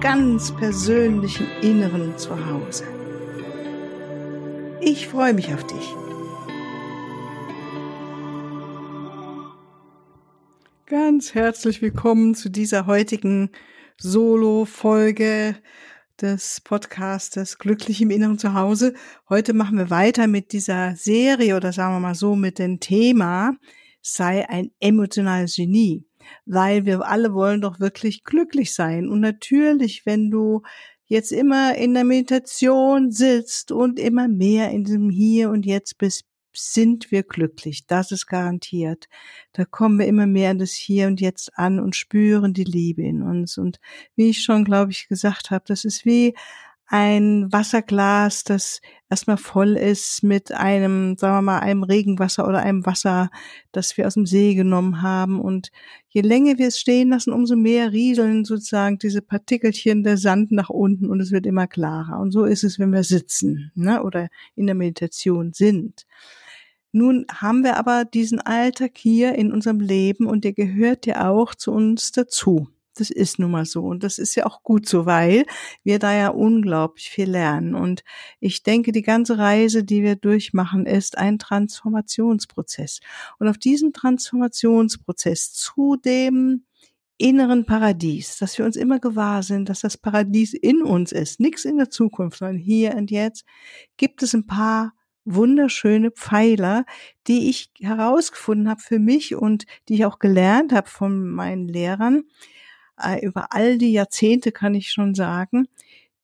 ganz persönlichen Inneren zu Hause. Ich freue mich auf dich. Ganz herzlich willkommen zu dieser heutigen Solo-Folge des Podcastes Glücklich im Inneren zu Hause. Heute machen wir weiter mit dieser Serie oder sagen wir mal so mit dem Thema sei ein emotionales Genie weil wir alle wollen doch wirklich glücklich sein. Und natürlich, wenn du jetzt immer in der Meditation sitzt und immer mehr in diesem Hier und Jetzt bist, sind wir glücklich. Das ist garantiert. Da kommen wir immer mehr in das Hier und Jetzt an und spüren die Liebe in uns. Und wie ich schon, glaube ich, gesagt habe, das ist wie ein Wasserglas, das erstmal voll ist mit einem, sagen wir mal, einem Regenwasser oder einem Wasser, das wir aus dem See genommen haben. Und je länger wir es stehen lassen, umso mehr rieseln sozusagen diese Partikelchen der Sand nach unten und es wird immer klarer. Und so ist es, wenn wir sitzen ne, oder in der Meditation sind. Nun haben wir aber diesen Alltag hier in unserem Leben und der gehört ja auch zu uns dazu. Das ist nun mal so. Und das ist ja auch gut so, weil wir da ja unglaublich viel lernen. Und ich denke, die ganze Reise, die wir durchmachen, ist ein Transformationsprozess. Und auf diesem Transformationsprozess zu dem inneren Paradies, dass wir uns immer gewahr sind, dass das Paradies in uns ist, nichts in der Zukunft, sondern hier und jetzt, gibt es ein paar wunderschöne Pfeiler, die ich herausgefunden habe für mich und die ich auch gelernt habe von meinen Lehrern, über all die Jahrzehnte kann ich schon sagen,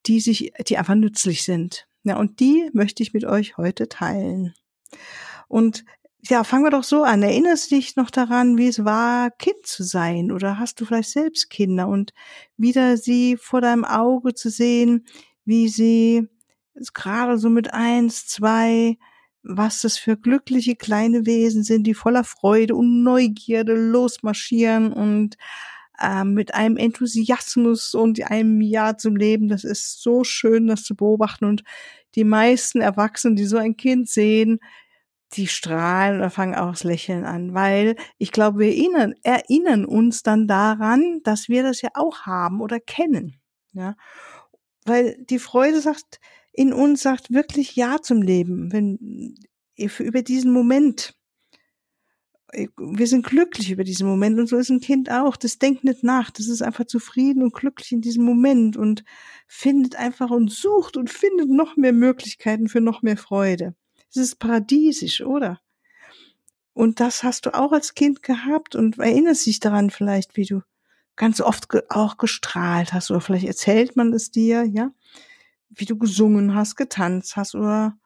die sich, die einfach nützlich sind. Ja, und die möchte ich mit euch heute teilen. Und ja, fangen wir doch so an. Erinnerst du dich noch daran, wie es war, Kind zu sein? Oder hast du vielleicht selbst Kinder und wieder sie vor deinem Auge zu sehen, wie sie gerade so mit eins, zwei, was das für glückliche kleine Wesen sind, die voller Freude und Neugierde losmarschieren und äh, mit einem Enthusiasmus und einem Ja zum Leben. Das ist so schön, das zu beobachten. Und die meisten Erwachsenen, die so ein Kind sehen, die strahlen oder fangen auch das Lächeln an, weil ich glaube, wir erinnern, erinnern uns dann daran, dass wir das ja auch haben oder kennen. Ja, weil die Freude sagt, in uns sagt wirklich Ja zum Leben, wenn über diesen Moment wir sind glücklich über diesen Moment und so ist ein Kind auch. Das denkt nicht nach. Das ist einfach zufrieden und glücklich in diesem Moment und findet einfach und sucht und findet noch mehr Möglichkeiten für noch mehr Freude. Es ist paradiesisch, oder? Und das hast du auch als Kind gehabt und erinnerst dich daran vielleicht, wie du ganz oft auch gestrahlt hast oder vielleicht erzählt man es dir, ja, wie du gesungen hast, getanzt hast oder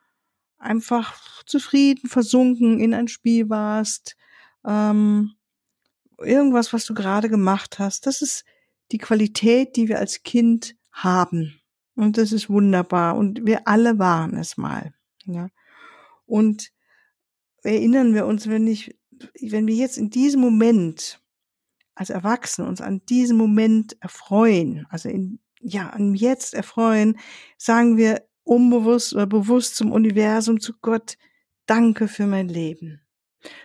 einfach zufrieden versunken in ein Spiel warst, ähm, irgendwas, was du gerade gemacht hast. Das ist die Qualität, die wir als Kind haben. Und das ist wunderbar. Und wir alle waren es mal. Ja. Und erinnern wir uns, wenn ich, wenn wir jetzt in diesem Moment als Erwachsene uns an diesem Moment erfreuen, also in, ja, an jetzt erfreuen, sagen wir unbewusst oder bewusst zum Universum, zu Gott, danke für mein Leben.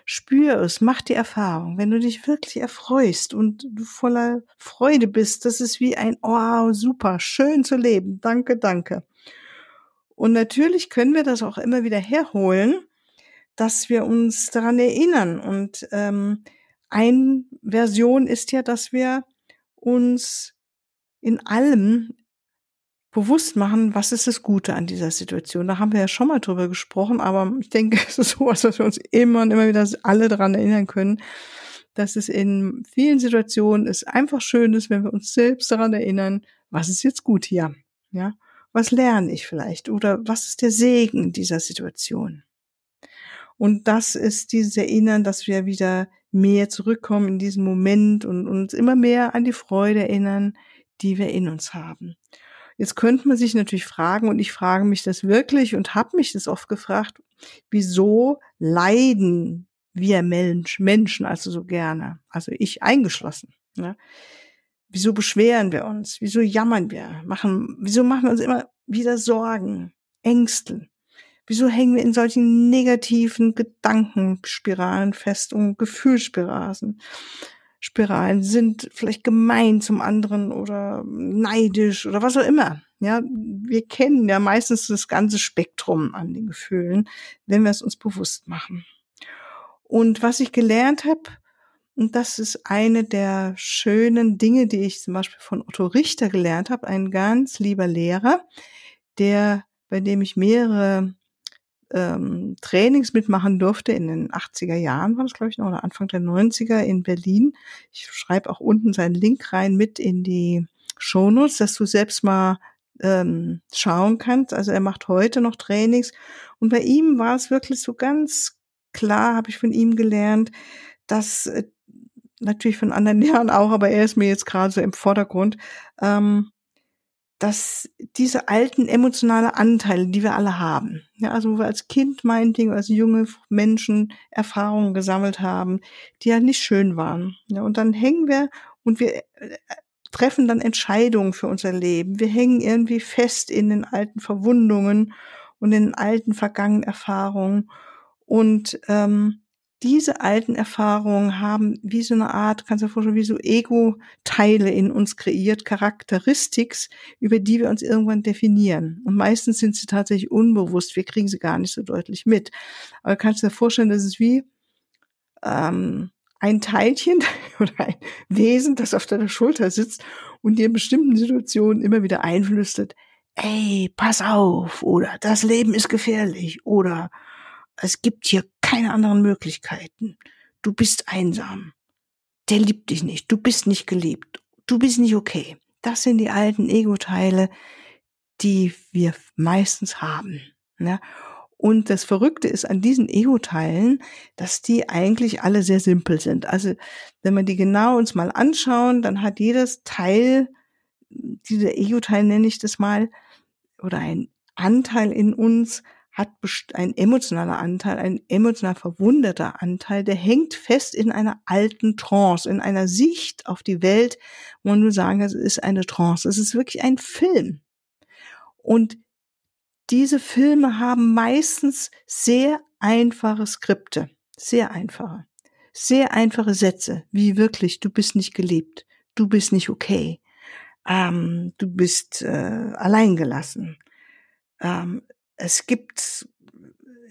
Spür es, mach die Erfahrung, wenn du dich wirklich erfreust und du voller Freude bist, das ist wie ein, oh, super, schön zu leben, danke, danke. Und natürlich können wir das auch immer wieder herholen, dass wir uns daran erinnern. Und ähm, eine Version ist ja, dass wir uns in allem bewusst machen, was ist das Gute an dieser Situation. Da haben wir ja schon mal drüber gesprochen, aber ich denke, es ist sowas, was wir uns immer und immer wieder alle daran erinnern können, dass es in vielen Situationen es einfach schön ist, wenn wir uns selbst daran erinnern, was ist jetzt gut hier, ja? Was lerne ich vielleicht oder was ist der Segen dieser Situation? Und das ist dieses Erinnern, dass wir wieder mehr zurückkommen in diesen Moment und uns immer mehr an die Freude erinnern, die wir in uns haben. Jetzt könnte man sich natürlich fragen, und ich frage mich das wirklich und habe mich das oft gefragt, wieso leiden wir Mensch, Menschen also so gerne, also ich eingeschlossen. Ne? Wieso beschweren wir uns? Wieso jammern wir? Machen, wieso machen wir uns immer wieder Sorgen, Ängsten? Wieso hängen wir in solchen negativen Gedankenspiralen fest und Gefühlsspiralen? Spiralen sind vielleicht gemein zum anderen oder neidisch oder was auch immer. Ja, wir kennen ja meistens das ganze Spektrum an den Gefühlen, wenn wir es uns bewusst machen. Und was ich gelernt habe, und das ist eine der schönen Dinge, die ich zum Beispiel von Otto Richter gelernt habe, ein ganz lieber Lehrer, der, bei dem ich mehrere ähm, Trainings mitmachen durfte in den 80er Jahren, war das glaube ich noch, oder Anfang der 90er in Berlin. Ich schreibe auch unten seinen Link rein mit in die Shownotes, dass du selbst mal ähm, schauen kannst. Also er macht heute noch Trainings und bei ihm war es wirklich so ganz klar, habe ich von ihm gelernt, dass äh, natürlich von anderen Lehrern auch, aber er ist mir jetzt gerade so im Vordergrund, ähm, dass diese alten emotionale Anteile, die wir alle haben, ja, also wo wir als Kind meinetwegen, als junge Menschen Erfahrungen gesammelt haben, die ja nicht schön waren. Ja, und dann hängen wir und wir äh, treffen dann Entscheidungen für unser Leben. Wir hängen irgendwie fest in den alten Verwundungen und in den alten vergangenen Erfahrungen. Und ähm, diese alten Erfahrungen haben wie so eine Art, kannst du dir vorstellen, wie so Ego-Teile in uns kreiert, Charakteristiks, über die wir uns irgendwann definieren. Und meistens sind sie tatsächlich unbewusst, wir kriegen sie gar nicht so deutlich mit. Aber kannst du dir vorstellen, das ist wie ähm, ein Teilchen oder ein Wesen, das auf deiner Schulter sitzt und dir in bestimmten Situationen immer wieder einflüstert, ey, pass auf, oder das Leben ist gefährlich, oder es gibt hier keine anderen Möglichkeiten. Du bist einsam. Der liebt dich nicht. Du bist nicht geliebt. Du bist nicht okay. Das sind die alten Ego-Teile, die wir meistens haben. Ne? Und das Verrückte ist an diesen Ego-Teilen, dass die eigentlich alle sehr simpel sind. Also wenn man die genau uns mal anschauen, dann hat jedes Teil, dieser Ego-Teil nenne ich das mal, oder ein Anteil in uns hat ein emotionaler Anteil, ein emotional verwundeter Anteil, der hängt fest in einer alten Trance, in einer Sicht auf die Welt, wo man nur sagen kann, es ist eine Trance. Es ist wirklich ein Film. Und diese Filme haben meistens sehr einfache Skripte, sehr einfache, sehr einfache Sätze, wie wirklich, du bist nicht geliebt, du bist nicht okay, ähm, du bist äh, alleingelassen, ähm, es gibt,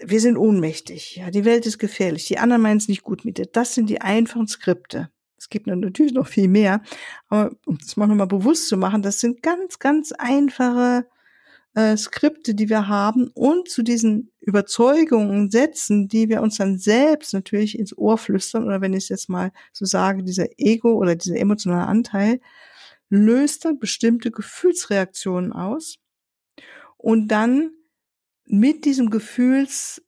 wir sind ohnmächtig, ja, die Welt ist gefährlich, die anderen meinen es nicht gut mit dir. Das sind die einfachen Skripte. Es gibt natürlich noch viel mehr, aber um das mal nochmal bewusst zu machen, das sind ganz, ganz einfache äh, Skripte, die wir haben und zu diesen Überzeugungen, Sätzen, die wir uns dann selbst natürlich ins Ohr flüstern, oder wenn ich es jetzt mal so sage, dieser Ego oder dieser emotionale Anteil, löst dann bestimmte Gefühlsreaktionen aus. Und dann mit diesem Gefühls,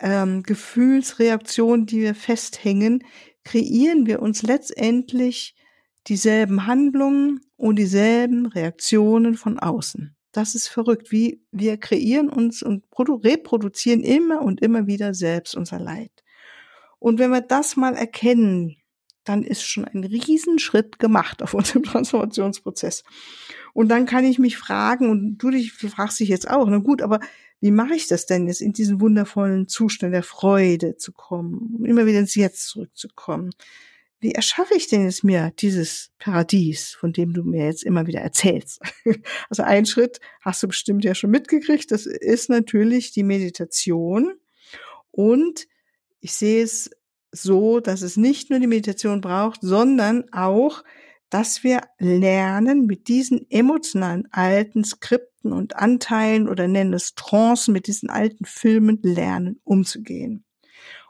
ähm, Gefühlsreaktion, die wir festhängen, kreieren wir uns letztendlich dieselben Handlungen und dieselben Reaktionen von außen. Das ist verrückt, wie wir kreieren uns und reproduzieren immer und immer wieder selbst unser Leid. Und wenn wir das mal erkennen, dann ist schon ein Riesenschritt gemacht auf unserem Transformationsprozess. Und dann kann ich mich fragen, und du dich fragst dich jetzt auch, na gut, aber wie mache ich das denn jetzt, in diesen wundervollen Zustand der Freude zu kommen, um immer wieder ins Jetzt zurückzukommen? Wie erschaffe ich denn jetzt mir dieses Paradies, von dem du mir jetzt immer wieder erzählst? Also ein Schritt hast du bestimmt ja schon mitgekriegt, das ist natürlich die Meditation. Und ich sehe es so, dass es nicht nur die Meditation braucht, sondern auch dass wir lernen, mit diesen emotionalen alten Skripten und Anteilen oder nennen es Trancen, mit diesen alten Filmen lernen, umzugehen.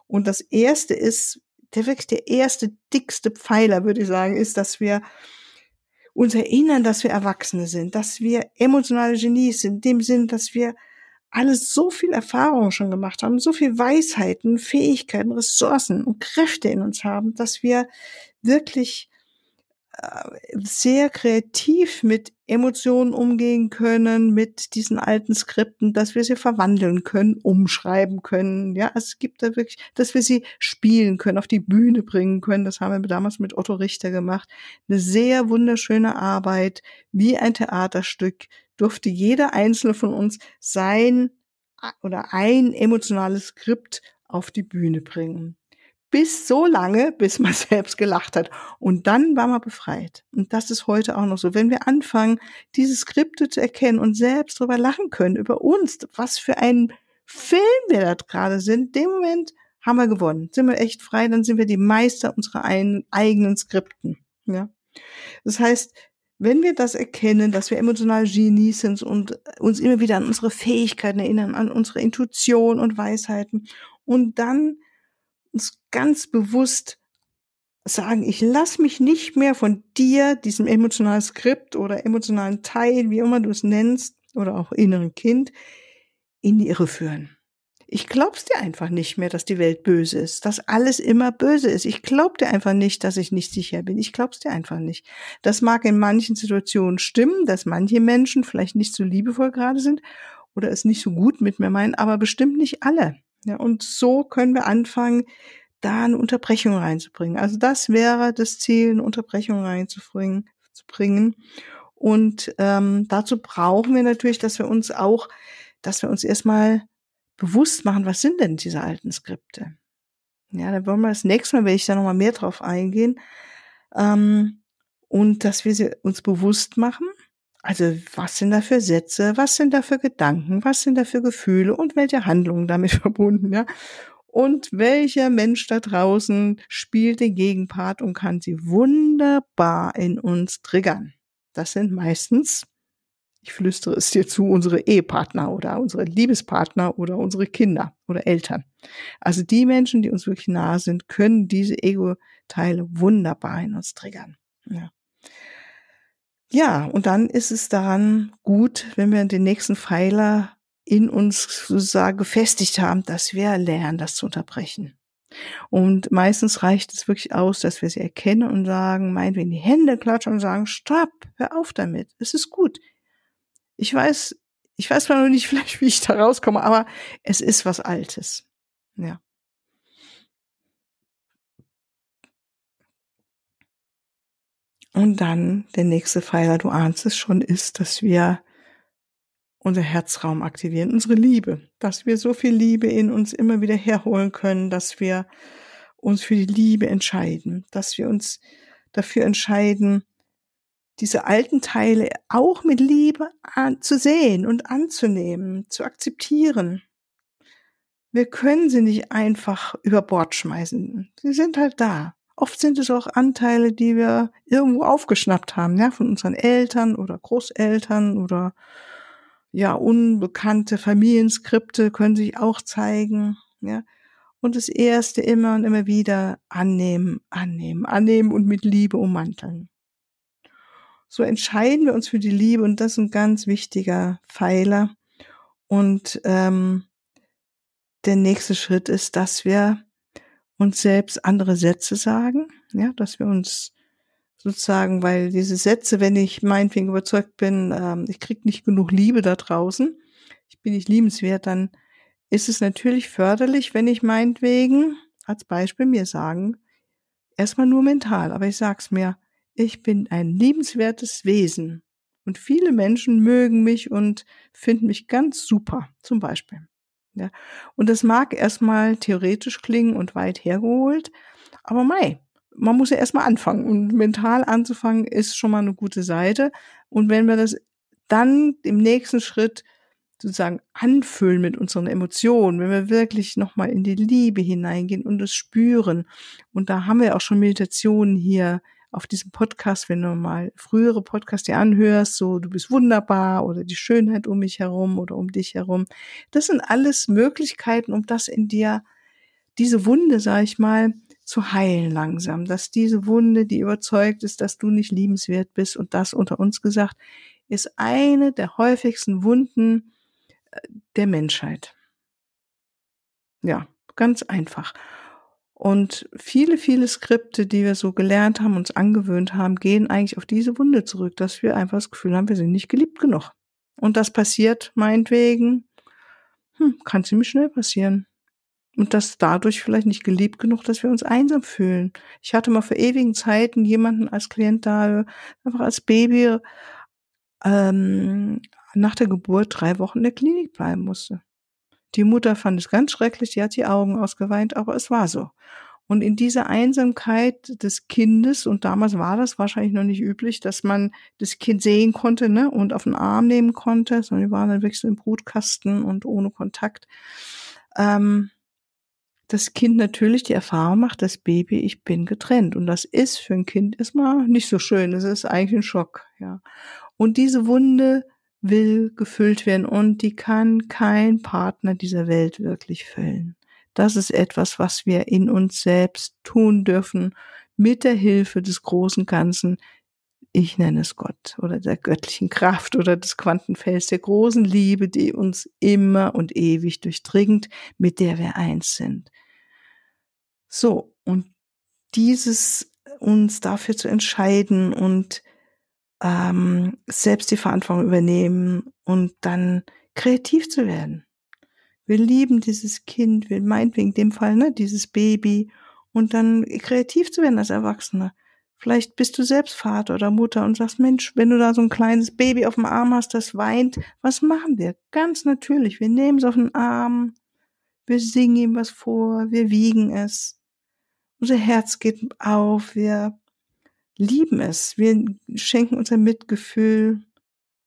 Und das erste ist, der wirklich der erste dickste Pfeiler, würde ich sagen, ist, dass wir uns erinnern, dass wir Erwachsene sind, dass wir emotionale Genies sind, in dem Sinn, dass wir alles so viel Erfahrung schon gemacht haben, so viel Weisheiten, Fähigkeiten, Ressourcen und Kräfte in uns haben, dass wir wirklich sehr kreativ mit Emotionen umgehen können, mit diesen alten Skripten, dass wir sie verwandeln können, umschreiben können. Ja, es gibt da wirklich, dass wir sie spielen können, auf die Bühne bringen können. Das haben wir damals mit Otto Richter gemacht. Eine sehr wunderschöne Arbeit, wie ein Theaterstück, durfte jeder einzelne von uns sein oder ein emotionales Skript auf die Bühne bringen bis so lange, bis man selbst gelacht hat. Und dann war man befreit. Und das ist heute auch noch so. Wenn wir anfangen, diese Skripte zu erkennen und selbst drüber lachen können, über uns, was für ein Film wir da gerade sind, dem Moment haben wir gewonnen. Sind wir echt frei, dann sind wir die Meister unserer eigenen Skripten. Ja. Das heißt, wenn wir das erkennen, dass wir emotional Genies sind und uns immer wieder an unsere Fähigkeiten erinnern, an unsere Intuition und Weisheiten und dann uns ganz bewusst sagen, ich lass mich nicht mehr von dir, diesem emotionalen Skript oder emotionalen Teil, wie immer du es nennst, oder auch inneren Kind, in die Irre führen. Ich glaub's dir einfach nicht mehr, dass die Welt böse ist, dass alles immer böse ist. Ich glaub dir einfach nicht, dass ich nicht sicher bin. Ich glaub's dir einfach nicht. Das mag in manchen Situationen stimmen, dass manche Menschen vielleicht nicht so liebevoll gerade sind oder es nicht so gut mit mir meinen, aber bestimmt nicht alle. Ja, und so können wir anfangen, da eine Unterbrechung reinzubringen. Also das wäre das Ziel, eine Unterbrechung reinzubringen. Zu bringen. Und ähm, dazu brauchen wir natürlich, dass wir uns auch, dass wir uns erstmal bewusst machen, was sind denn diese alten Skripte? Ja, da wollen wir das nächste Mal, werde ich da nochmal mehr drauf eingehen. Ähm, und dass wir sie uns bewusst machen. Also, was sind da für Sätze? Was sind da für Gedanken? Was sind da für Gefühle? Und welche Handlungen damit verbunden? Ja. Und welcher Mensch da draußen spielt den Gegenpart und kann sie wunderbar in uns triggern? Das sind meistens, ich flüstere es dir zu, unsere Ehepartner oder unsere Liebespartner oder unsere Kinder oder Eltern. Also die Menschen, die uns wirklich nahe sind, können diese Ego-Teile wunderbar in uns triggern. Ja. Ja, und dann ist es daran gut, wenn wir den nächsten Pfeiler in uns sozusagen gefestigt haben, dass wir lernen, das zu unterbrechen. Und meistens reicht es wirklich aus, dass wir sie erkennen und sagen, meinetwegen die Hände klatschen und sagen, stopp, hör auf damit, es ist gut. Ich weiß, ich weiß zwar noch nicht vielleicht, wie ich da rauskomme, aber es ist was Altes. Ja. Und dann der nächste Pfeiler, du ahnst es schon, ist, dass wir unser Herzraum aktivieren, unsere Liebe, dass wir so viel Liebe in uns immer wieder herholen können, dass wir uns für die Liebe entscheiden, dass wir uns dafür entscheiden, diese alten Teile auch mit Liebe zu sehen und anzunehmen, zu akzeptieren. Wir können sie nicht einfach über Bord schmeißen. Sie sind halt da. Oft sind es auch Anteile, die wir irgendwo aufgeschnappt haben, ja, von unseren Eltern oder Großeltern oder ja, unbekannte Familienskripte können sich auch zeigen, ja. Und das erste immer und immer wieder annehmen, annehmen, annehmen und mit Liebe ummanteln. So entscheiden wir uns für die Liebe und das ist ein ganz wichtiger Pfeiler. Und ähm, der nächste Schritt ist, dass wir uns selbst andere Sätze sagen, ja, dass wir uns sozusagen, weil diese Sätze, wenn ich meinetwegen überzeugt bin, ähm, ich krieg nicht genug Liebe da draußen, ich bin nicht liebenswert, dann ist es natürlich förderlich, wenn ich meinetwegen als Beispiel mir sagen, erstmal nur mental, aber ich sag's mir, ich bin ein liebenswertes Wesen und viele Menschen mögen mich und finden mich ganz super, zum Beispiel. Ja. Und das mag erstmal theoretisch klingen und weit hergeholt, aber mei, man muss ja erstmal anfangen und mental anzufangen ist schon mal eine gute Seite. Und wenn wir das dann im nächsten Schritt sozusagen anfüllen mit unseren Emotionen, wenn wir wirklich nochmal in die Liebe hineingehen und es spüren. Und da haben wir auch schon Meditationen hier auf diesem Podcast, wenn du mal frühere Podcasts dir anhörst, so du bist wunderbar oder die Schönheit um mich herum oder um dich herum. Das sind alles Möglichkeiten, um das in dir, diese Wunde, sag ich mal, zu heilen langsam, dass diese Wunde, die überzeugt ist, dass du nicht liebenswert bist und das unter uns gesagt, ist eine der häufigsten Wunden äh, der Menschheit. Ja, ganz einfach. Und viele, viele Skripte, die wir so gelernt haben, uns angewöhnt haben, gehen eigentlich auf diese Wunde zurück, dass wir einfach das Gefühl haben, wir sind nicht geliebt genug. Und das passiert meinetwegen, hm, kann ziemlich schnell passieren. Und das dadurch vielleicht nicht geliebt genug, dass wir uns einsam fühlen. Ich hatte mal vor ewigen Zeiten jemanden als Klient da, einfach als Baby ähm, nach der Geburt drei Wochen in der Klinik bleiben musste. Die Mutter fand es ganz schrecklich, die hat die Augen ausgeweint, aber es war so. Und in dieser Einsamkeit des Kindes, und damals war das wahrscheinlich noch nicht üblich, dass man das Kind sehen konnte ne, und auf den Arm nehmen konnte, sondern die waren dann wirklich so im Brutkasten und ohne Kontakt. Ähm, das Kind natürlich die Erfahrung macht, das Baby, ich bin getrennt. Und das ist für ein Kind erstmal nicht so schön. Es ist eigentlich ein Schock, ja. Und diese Wunde will gefüllt werden und die kann kein Partner dieser Welt wirklich füllen. Das ist etwas, was wir in uns selbst tun dürfen mit der Hilfe des großen Ganzen. Ich nenne es Gott oder der göttlichen Kraft oder des Quantenfelds der großen Liebe, die uns immer und ewig durchdringt, mit der wir eins sind. So, und dieses uns dafür zu entscheiden und ähm, selbst die Verantwortung übernehmen und dann kreativ zu werden. Wir lieben dieses Kind, wir meinetwegen in dem Fall, ne, dieses Baby und dann kreativ zu werden als Erwachsener. Vielleicht bist du selbst Vater oder Mutter und sagst, Mensch, wenn du da so ein kleines Baby auf dem Arm hast, das weint, was machen wir? Ganz natürlich, wir nehmen es auf den Arm, wir singen ihm was vor, wir wiegen es, unser Herz geht auf, wir lieben es, wir schenken unser Mitgefühl.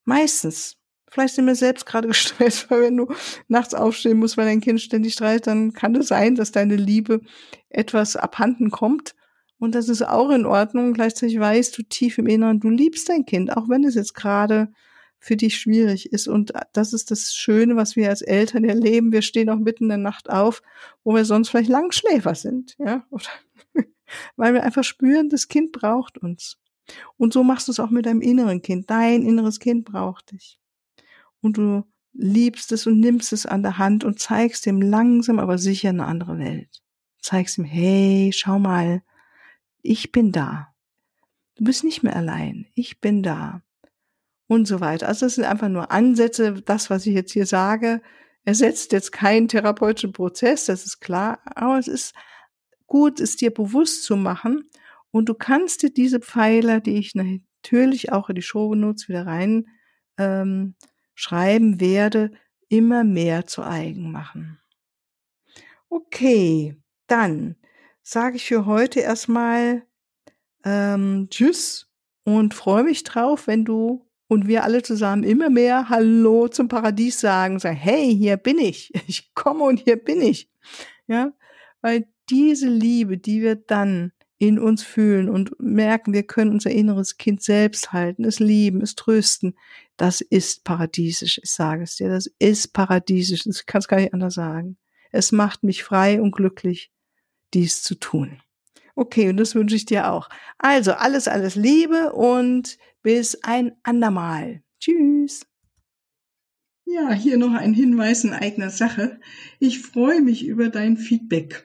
Meistens. Vielleicht sind wir selbst gerade gestresst, weil wenn du nachts aufstehen musst, weil dein Kind ständig streitet, dann kann es sein, dass deine Liebe etwas abhanden kommt. Und das ist auch in Ordnung. Gleichzeitig weißt du tief im Inneren, du liebst dein Kind, auch wenn es jetzt gerade für dich schwierig ist. Und das ist das Schöne, was wir als Eltern erleben. Wir stehen auch mitten in der Nacht auf, wo wir sonst vielleicht Langschläfer sind, ja, oder weil wir einfach spüren, das Kind braucht uns. Und so machst du es auch mit deinem inneren Kind. Dein inneres Kind braucht dich. Und du liebst es und nimmst es an der Hand und zeigst ihm langsam, aber sicher eine andere Welt. Zeigst ihm, hey, schau mal, ich bin da. Du bist nicht mehr allein. Ich bin da und so weiter. Also das sind einfach nur Ansätze. Das, was ich jetzt hier sage, ersetzt jetzt keinen therapeutischen Prozess, das ist klar, aber es ist gut, es dir bewusst zu machen und du kannst dir diese Pfeiler, die ich natürlich auch in die Show Notes wieder rein ähm, schreiben werde, immer mehr zu eigen machen. Okay, dann sage ich für heute erstmal ähm, Tschüss und freue mich drauf, wenn du und wir alle zusammen immer mehr Hallo zum Paradies sagen, sagen, hey, hier bin ich, ich komme und hier bin ich. Ja, weil diese Liebe, die wir dann in uns fühlen und merken, wir können unser inneres Kind selbst halten, es lieben, es trösten, das ist paradiesisch, ich sage es dir, das ist paradiesisch, ich kann es gar nicht anders sagen. Es macht mich frei und glücklich, dies zu tun. Okay, und das wünsche ich dir auch. Also alles, alles Liebe und bis ein andermal. Tschüss. Ja, hier noch ein Hinweis in eigener Sache. Ich freue mich über dein Feedback